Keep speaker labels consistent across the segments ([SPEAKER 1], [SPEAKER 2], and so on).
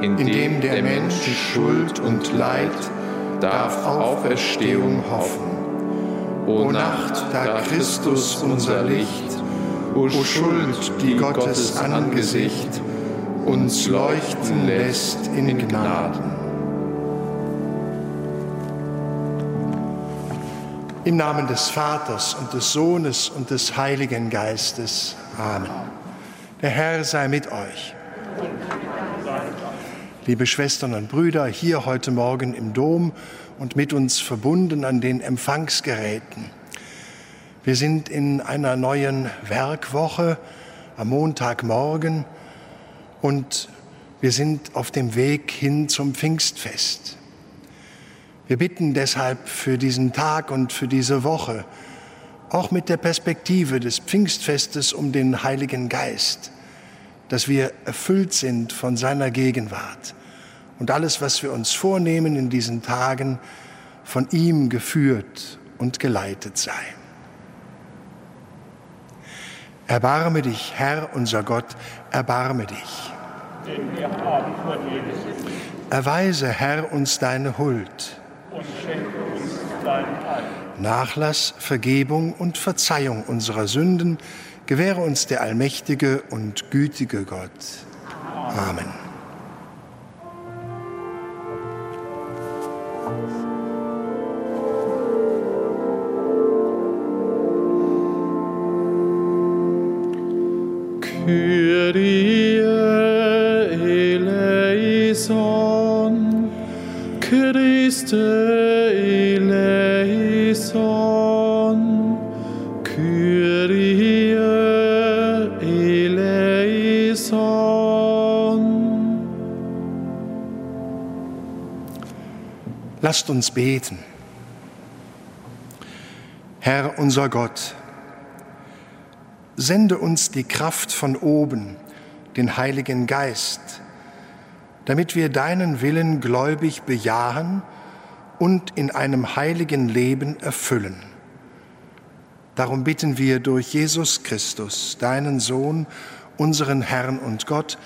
[SPEAKER 1] in indem der Mensch Schuld und Leid darf Auferstehung hoffen. O Nacht, da Christus unser Licht, o Schuld, die Gottes Angesicht uns leuchten lässt in Gnaden. Im Namen des Vaters und des Sohnes und des Heiligen Geistes. Amen. Der Herr sei mit euch. Liebe Schwestern und Brüder, hier heute Morgen im Dom und mit uns verbunden an den Empfangsgeräten. Wir sind in einer neuen Werkwoche am Montagmorgen und wir sind auf dem Weg hin zum Pfingstfest. Wir bitten deshalb für diesen Tag und für diese Woche, auch mit der Perspektive des Pfingstfestes um den Heiligen Geist, dass wir erfüllt sind von seiner Gegenwart und alles, was wir uns vornehmen in diesen Tagen, von ihm geführt und geleitet sei. Erbarme dich, Herr unser Gott, erbarme dich. Erweise, Herr, uns deine Huld,
[SPEAKER 2] und schenke uns dein Heil.
[SPEAKER 1] Nachlass, Vergebung und Verzeihung unserer Sünden gewähre uns der allmächtige und gütige Gott. Amen.
[SPEAKER 3] Kyrie eleison, Christe eleison, Kyrie eleison.
[SPEAKER 1] Lasst uns beten. Herr unser Gott, sende uns die Kraft von oben, den Heiligen Geist, damit wir deinen Willen gläubig bejahen und in einem heiligen Leben erfüllen. Darum bitten wir durch Jesus Christus, deinen Sohn, unseren Herrn und Gott,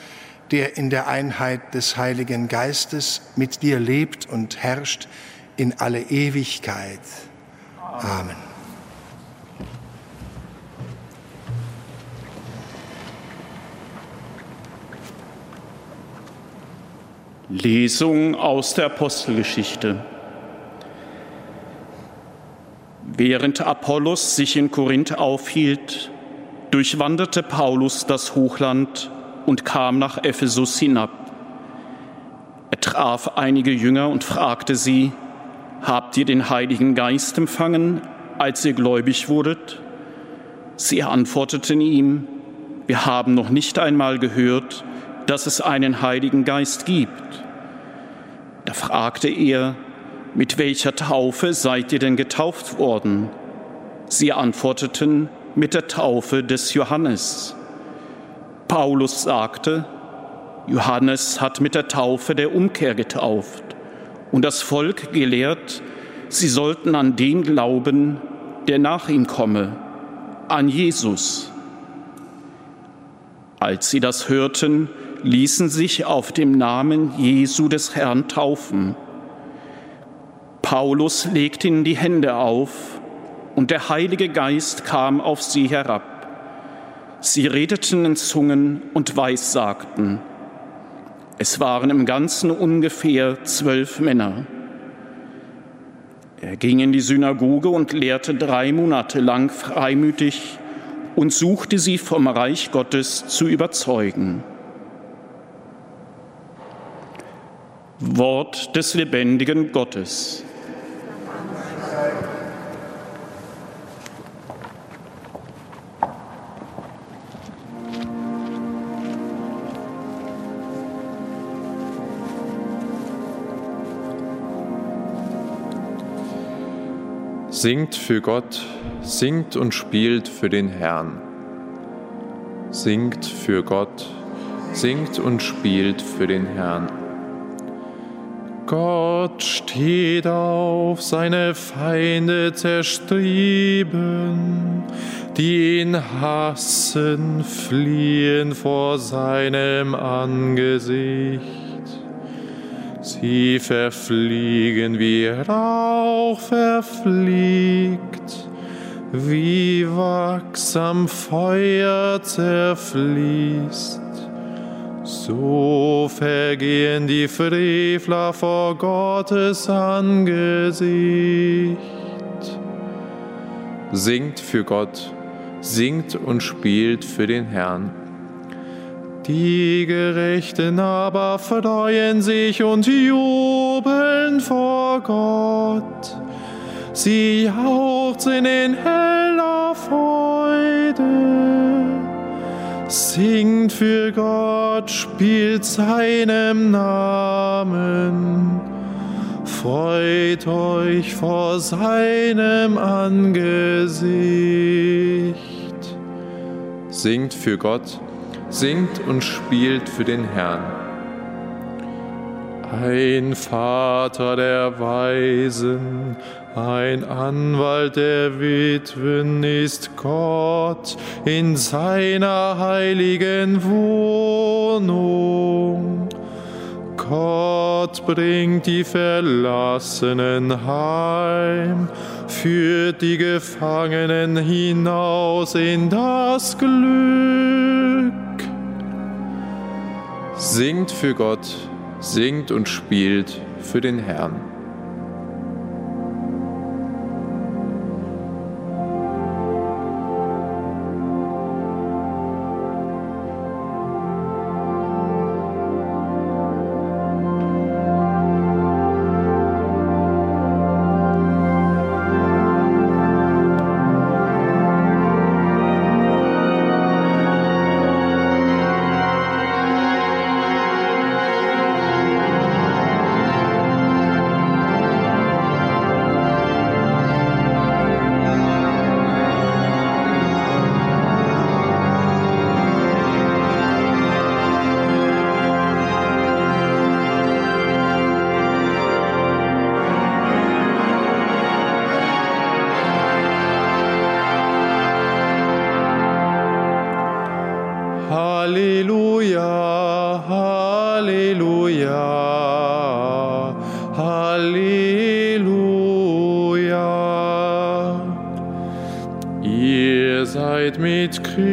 [SPEAKER 1] der in der Einheit des Heiligen Geistes mit dir lebt und herrscht in alle Ewigkeit. Amen.
[SPEAKER 2] Lesung aus der Apostelgeschichte. Während Apollos sich in Korinth aufhielt, durchwanderte Paulus das Hochland und kam nach Ephesus hinab. Er traf einige Jünger und fragte sie, Habt ihr den Heiligen Geist empfangen, als ihr gläubig wurdet? Sie antworteten ihm, Wir haben noch nicht einmal gehört, dass es einen Heiligen Geist gibt. Da fragte er, mit welcher Taufe seid ihr denn getauft worden? Sie antworteten, mit der Taufe des Johannes. Paulus sagte, Johannes hat mit der Taufe der Umkehr getauft und das Volk gelehrt, sie sollten an den glauben, der nach ihm komme, an Jesus. Als sie das hörten, ließen sich auf dem Namen Jesu des Herrn taufen. Paulus legte ihnen die Hände auf und der Heilige Geist kam auf sie herab. Sie redeten in Zungen und weissagten. Es waren im Ganzen ungefähr zwölf Männer. Er ging in die Synagoge und lehrte drei Monate lang freimütig, und suchte sie vom Reich Gottes zu überzeugen. Wort des lebendigen Gottes.
[SPEAKER 4] Singt für Gott, singt und spielt für den Herrn. Singt für Gott, singt und spielt für den Herrn. Gott steht auf, seine Feinde zerstreben, die ihn hassen, fliehen vor seinem Angesicht. Sie verfliegen wie Rauch verfliegt, wie Wachs am Feuer zerfließt. So vergehen die Frevler vor Gottes Angesicht. Singt für Gott, singt und spielt für den Herrn. Die Gerechten aber freuen sich und jubeln vor Gott. Sie jauchzen in heller Freude. Singt für Gott, spielt seinem Namen. Freut euch vor seinem Angesicht. Singt für Gott, singt und spielt für den Herrn. Ein Vater der Weisen, ein Anwalt der Witwen ist Gott in seiner heiligen Wohnung. Gott bringt die Verlassenen heim, führt die Gefangenen hinaus in das Glück. Singt für Gott, singt und spielt für den Herrn.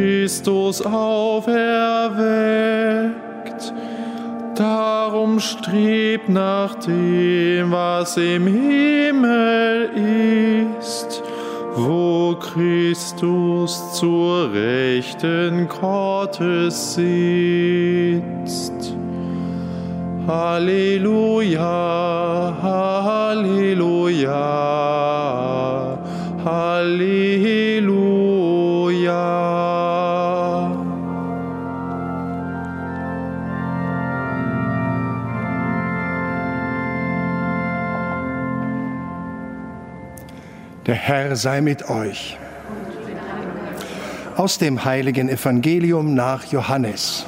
[SPEAKER 4] Christus auferweckt. Darum strebt nach dem, was im Himmel ist wo Christus zur Rechten Gottes sitzt. Halleluja, Halleluja, Halleluja.
[SPEAKER 1] Der Herr sei mit euch. Aus dem heiligen Evangelium nach Johannes.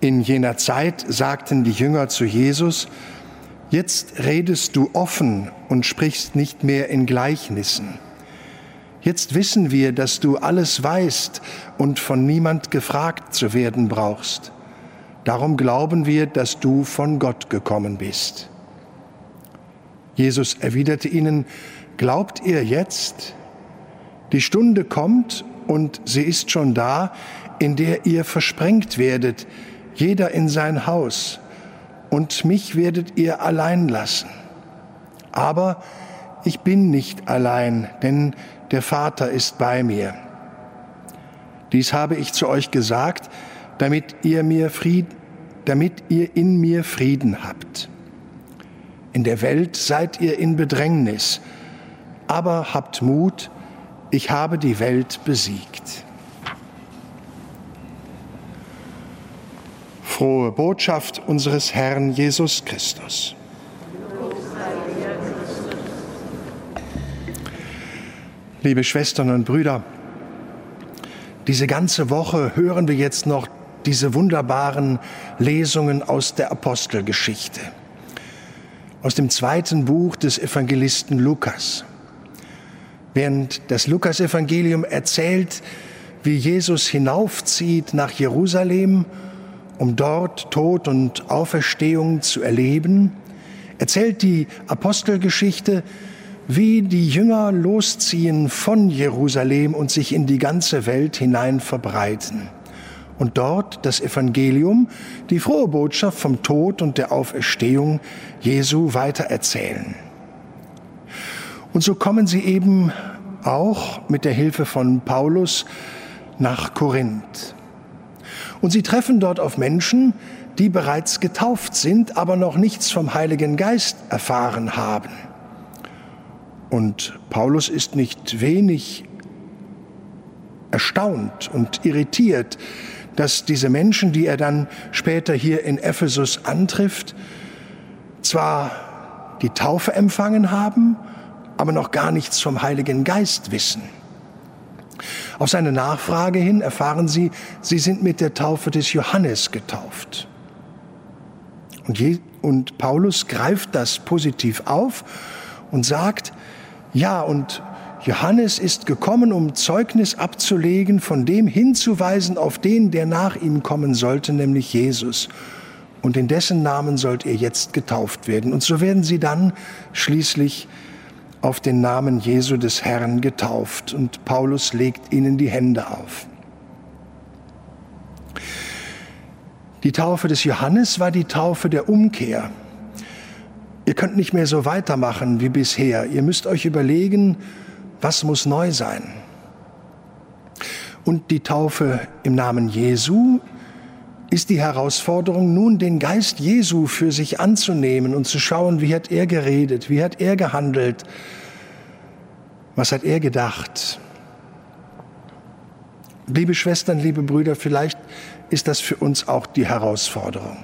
[SPEAKER 1] In jener Zeit sagten die Jünger zu Jesus, Jetzt redest du offen und sprichst nicht mehr in Gleichnissen. Jetzt wissen wir, dass du alles weißt und von niemand gefragt zu werden brauchst. Darum glauben wir, dass du von Gott gekommen bist. Jesus erwiderte ihnen, Glaubt ihr jetzt? Die Stunde kommt und sie ist schon da, in der ihr versprengt werdet, jeder in sein Haus, und mich werdet ihr allein lassen. Aber ich bin nicht allein, denn der Vater ist bei mir. Dies habe ich zu euch gesagt, damit ihr, mir Fried, damit ihr in mir Frieden habt. In der Welt seid ihr in Bedrängnis, aber habt Mut, ich habe die Welt besiegt. Frohe Botschaft unseres Herrn Jesus Christus. Liebe Schwestern und Brüder, diese ganze Woche hören wir jetzt noch diese wunderbaren Lesungen aus der Apostelgeschichte, aus dem zweiten Buch des Evangelisten Lukas. Während das Lukasevangelium erzählt, wie Jesus hinaufzieht nach Jerusalem, um dort Tod und Auferstehung zu erleben, erzählt die Apostelgeschichte, wie die Jünger losziehen von Jerusalem und sich in die ganze Welt hinein verbreiten und dort das Evangelium, die frohe Botschaft vom Tod und der Auferstehung Jesu weitererzählen. Und so kommen sie eben auch mit der Hilfe von Paulus nach Korinth. Und sie treffen dort auf Menschen, die bereits getauft sind, aber noch nichts vom Heiligen Geist erfahren haben. Und Paulus ist nicht wenig erstaunt und irritiert, dass diese Menschen, die er dann später hier in Ephesus antrifft, zwar die Taufe empfangen haben, aber noch gar nichts vom Heiligen Geist wissen. Auf seine Nachfrage hin erfahren sie, sie sind mit der Taufe des Johannes getauft. Und, Je und Paulus greift das positiv auf und sagt, ja, und Johannes ist gekommen, um Zeugnis abzulegen, von dem hinzuweisen auf den, der nach ihm kommen sollte, nämlich Jesus. Und in dessen Namen sollt ihr jetzt getauft werden. Und so werden sie dann schließlich auf den Namen Jesu des Herrn getauft. Und Paulus legt ihnen die Hände auf. Die Taufe des Johannes war die Taufe der Umkehr. Ihr könnt nicht mehr so weitermachen wie bisher. Ihr müsst euch überlegen, was muss neu sein. Und die Taufe im Namen Jesu ist die Herausforderung, nun den Geist Jesu für sich anzunehmen und zu schauen, wie hat er geredet, wie hat er gehandelt, was hat er gedacht. Liebe Schwestern, liebe Brüder, vielleicht ist das für uns auch die Herausforderung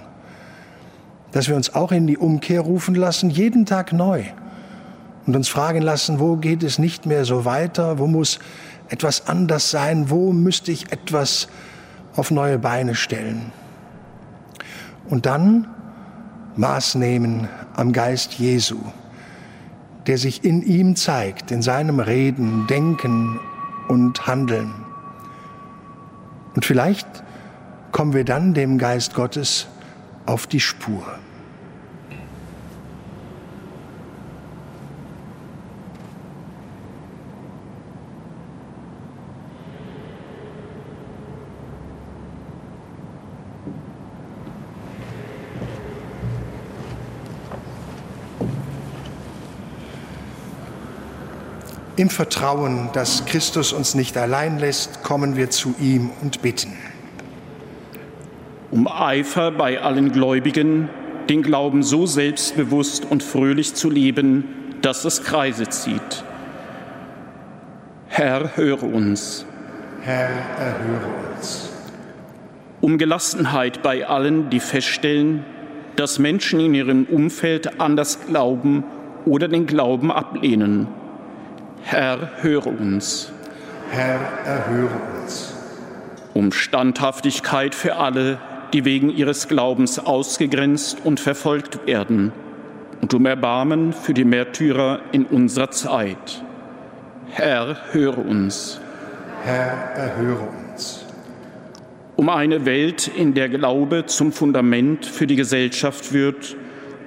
[SPEAKER 1] dass wir uns auch in die Umkehr rufen lassen, jeden Tag neu und uns fragen lassen, wo geht es nicht mehr so weiter, wo muss etwas anders sein, wo müsste ich etwas auf neue Beine stellen. Und dann Maß nehmen am Geist Jesu, der sich in ihm zeigt, in seinem Reden, Denken und Handeln. Und vielleicht kommen wir dann dem Geist Gottes auf die Spur. Im Vertrauen, dass Christus uns nicht allein lässt, kommen wir zu ihm und bitten
[SPEAKER 2] um Eifer bei allen Gläubigen, den Glauben so selbstbewusst und fröhlich zu leben, dass es Kreise zieht. Herr, höre uns.
[SPEAKER 1] Herr, erhöre uns.
[SPEAKER 2] Um Gelassenheit bei allen, die feststellen, dass Menschen in ihrem Umfeld anders glauben oder den Glauben ablehnen. Herr, höre uns.
[SPEAKER 1] Herr, erhöre uns.
[SPEAKER 2] Um Standhaftigkeit für alle, die wegen ihres Glaubens ausgegrenzt und verfolgt werden, und um Erbarmen für die Märtyrer in unserer Zeit. Herr, höre uns.
[SPEAKER 1] Herr, erhöre uns.
[SPEAKER 2] Um eine Welt, in der Glaube zum Fundament für die Gesellschaft wird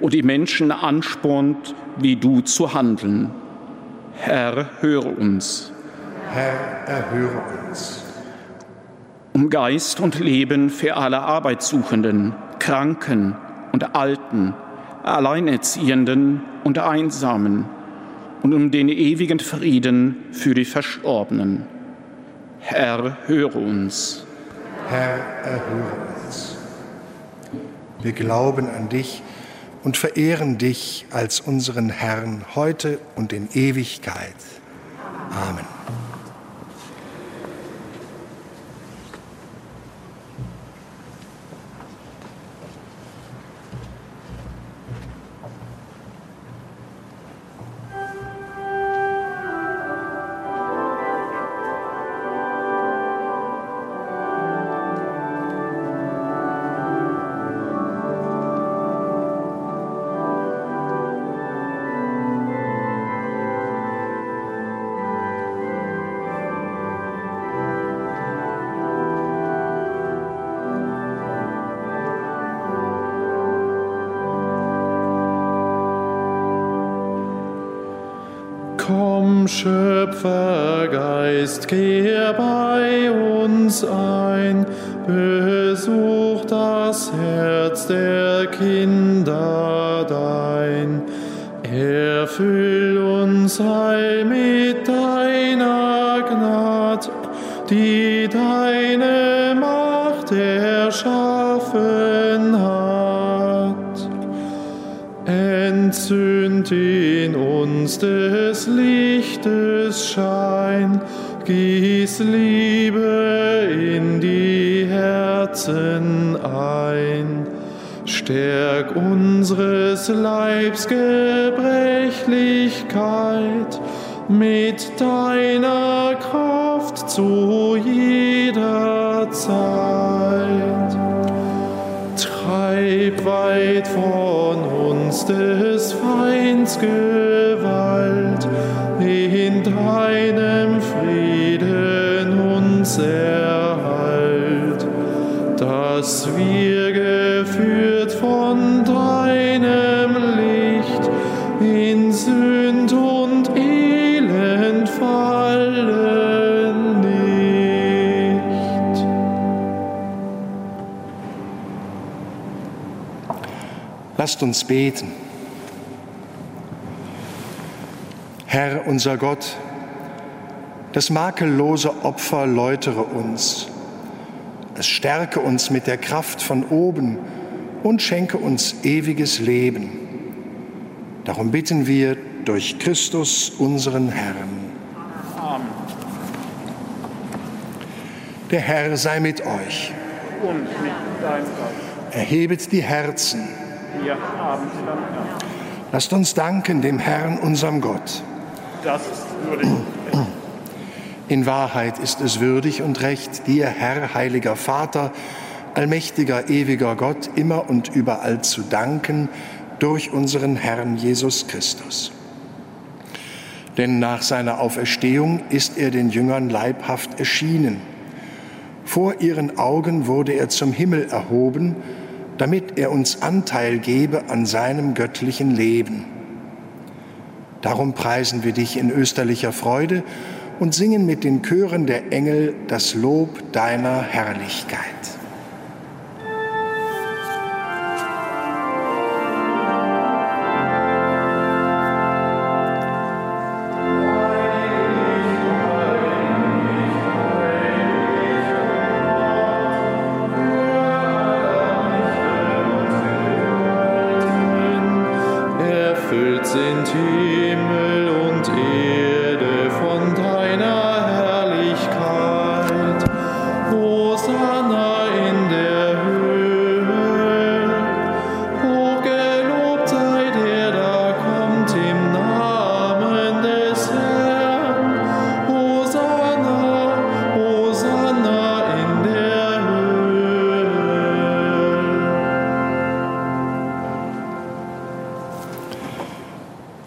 [SPEAKER 2] und die Menschen anspornt, wie du zu handeln. Herr, höre uns.
[SPEAKER 1] Herr, erhöre uns
[SPEAKER 2] um Geist und Leben für alle Arbeitssuchenden, Kranken und Alten, Alleinerziehenden und Einsamen, und um den ewigen Frieden für die Verstorbenen. Herr, höre uns.
[SPEAKER 1] Herr, erhöre uns. Wir glauben an dich und verehren dich als unseren Herrn heute und in Ewigkeit. Amen.
[SPEAKER 4] Herz der Kinder dein. Erfüll uns heil mit deiner Gnade, die deine Macht erschaffen hat. Entzünd in uns des Lichtes Schein, gieß Liebe in die Herzen ein. Stärk unseres Leibs Gebrechlichkeit mit deiner Kraft zu jeder Zeit. Treib weit von uns des Feinds Gewalt, in deinem Frieden uns erhalt, dass wir
[SPEAKER 1] Lasst uns beten. Herr unser Gott, das makellose Opfer läutere uns. Es stärke uns mit der Kraft von oben und schenke uns ewiges Leben. Darum bitten wir durch Christus unseren Herrn.
[SPEAKER 2] Amen.
[SPEAKER 1] Der Herr sei mit euch.
[SPEAKER 2] Und mit deinem Geist.
[SPEAKER 1] Erhebet die Herzen.
[SPEAKER 2] Wir haben sie dann Herrn.
[SPEAKER 1] Lasst uns danken dem Herrn, unserem Gott.
[SPEAKER 2] Das ist würdig.
[SPEAKER 1] In Wahrheit ist es würdig und recht, dir, Herr, heiliger Vater, allmächtiger, ewiger Gott, immer und überall zu danken durch unseren Herrn Jesus Christus. Denn nach seiner Auferstehung ist er den Jüngern leibhaft erschienen. Vor ihren Augen wurde er zum Himmel erhoben, damit er uns Anteil gebe an seinem göttlichen Leben. Darum preisen wir dich in österlicher Freude und singen mit den Chören der Engel das Lob deiner Herrlichkeit.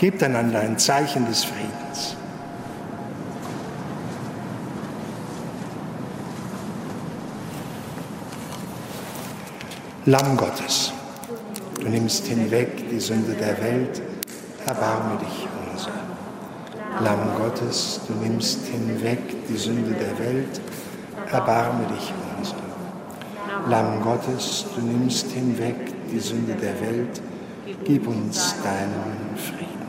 [SPEAKER 1] Gebt einander ein Zeichen des Friedens. Lamm Gottes, du nimmst hinweg die Sünde der Welt, erbarme dich unser. Lamm Gottes, du nimmst hinweg die Sünde der Welt, erbarme dich unser. Lamm Gottes, du nimmst hinweg die Sünde der Welt, gib uns deinen Frieden.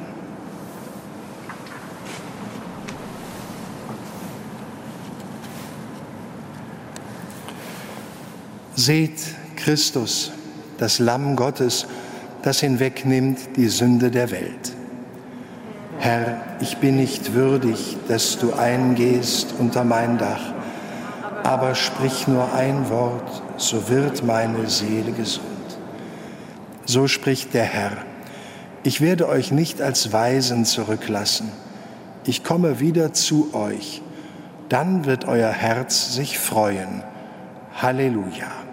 [SPEAKER 1] Seht Christus, das Lamm Gottes, das hinwegnimmt die Sünde der Welt. Herr, ich bin nicht würdig, dass du eingehst unter mein Dach, aber sprich nur ein Wort, so wird meine Seele gesund. So spricht der Herr. Ich werde euch nicht als Weisen zurücklassen. Ich komme wieder zu euch. Dann wird euer Herz sich freuen. Halleluja.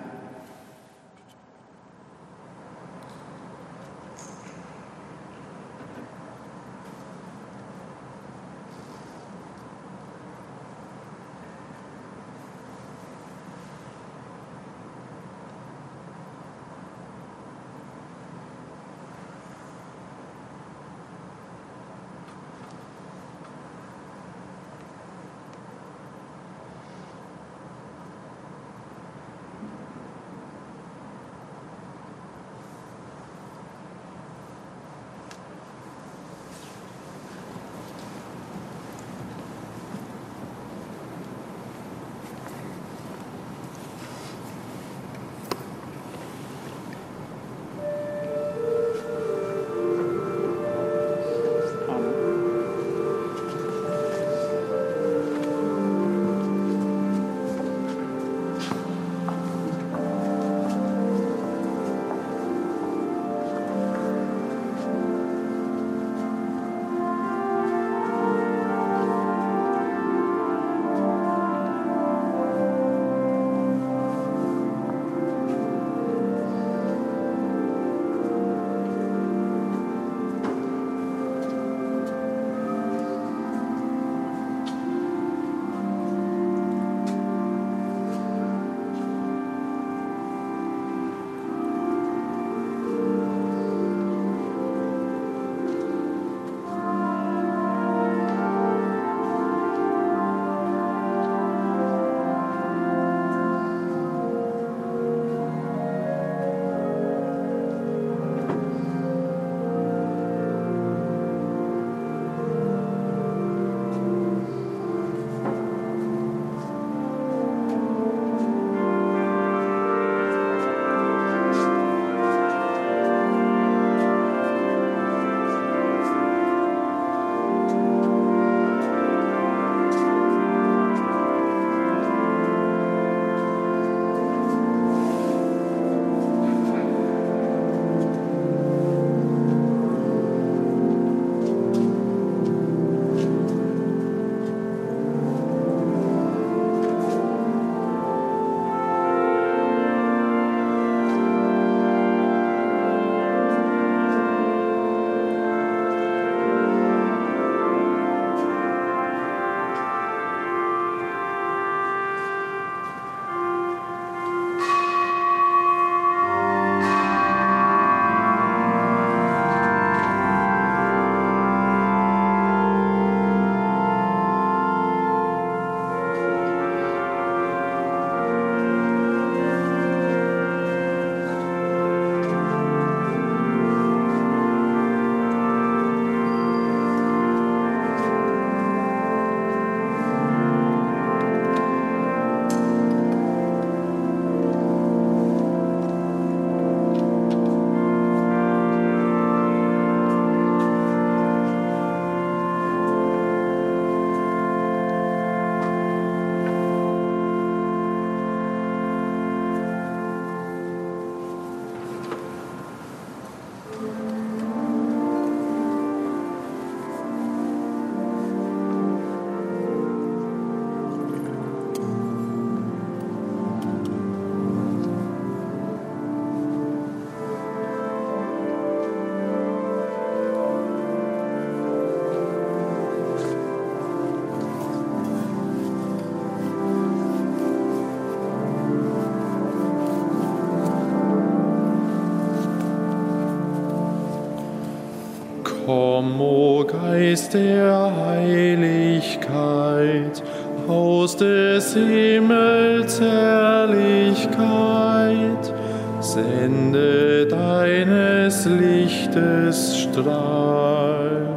[SPEAKER 4] Strahl.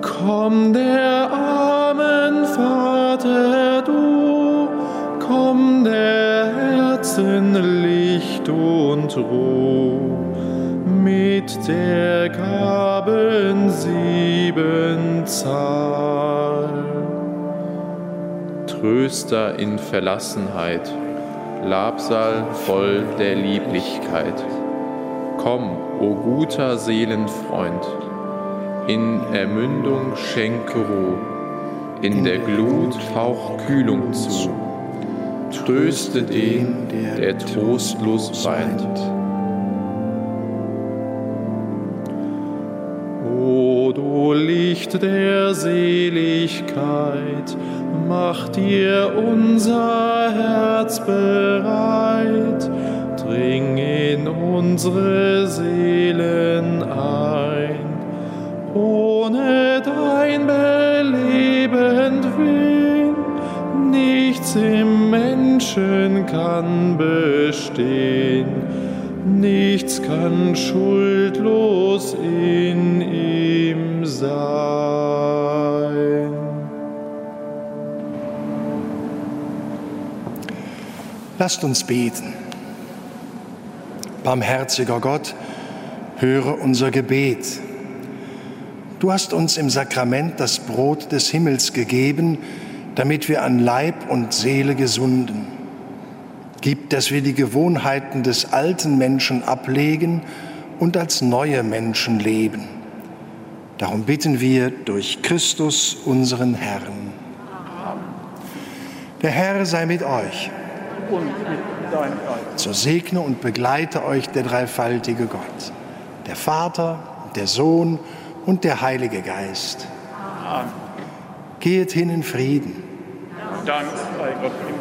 [SPEAKER 4] Komm der armen Vater du, komm der Herz Herzen Licht und Ruhe mit der Gaben sieben Zahl.
[SPEAKER 5] Tröster in Verlassenheit, Labsal voll der Lieblichkeit. Komm, o guter Seelenfreund, in Ermündung schenke Ruhe, in der Glut hauch Kühlung zu. Tröste den, der trostlos weint.
[SPEAKER 4] O du Licht der Seligkeit, mach dir unser Herz bereit, dring in unsere Seelen ein. Ohne dein belebend Willen, nichts im Menschen kann bestehen, nichts kann schuldlos in ihm sein.
[SPEAKER 1] Lasst uns beten. Barmherziger Gott, höre unser Gebet. Du hast uns im Sakrament das Brot des Himmels gegeben, damit wir an Leib und Seele gesunden. Gib, dass wir die Gewohnheiten des alten Menschen ablegen und als neue Menschen leben. Darum bitten wir durch Christus, unseren Herrn. Der Herr sei mit euch.
[SPEAKER 2] Und mit.
[SPEAKER 1] So segne und begleite euch der dreifaltige Gott, der Vater, der Sohn und der Heilige Geist.
[SPEAKER 2] Amen.
[SPEAKER 1] Geht hin in Frieden.
[SPEAKER 2] Dank sei Gott.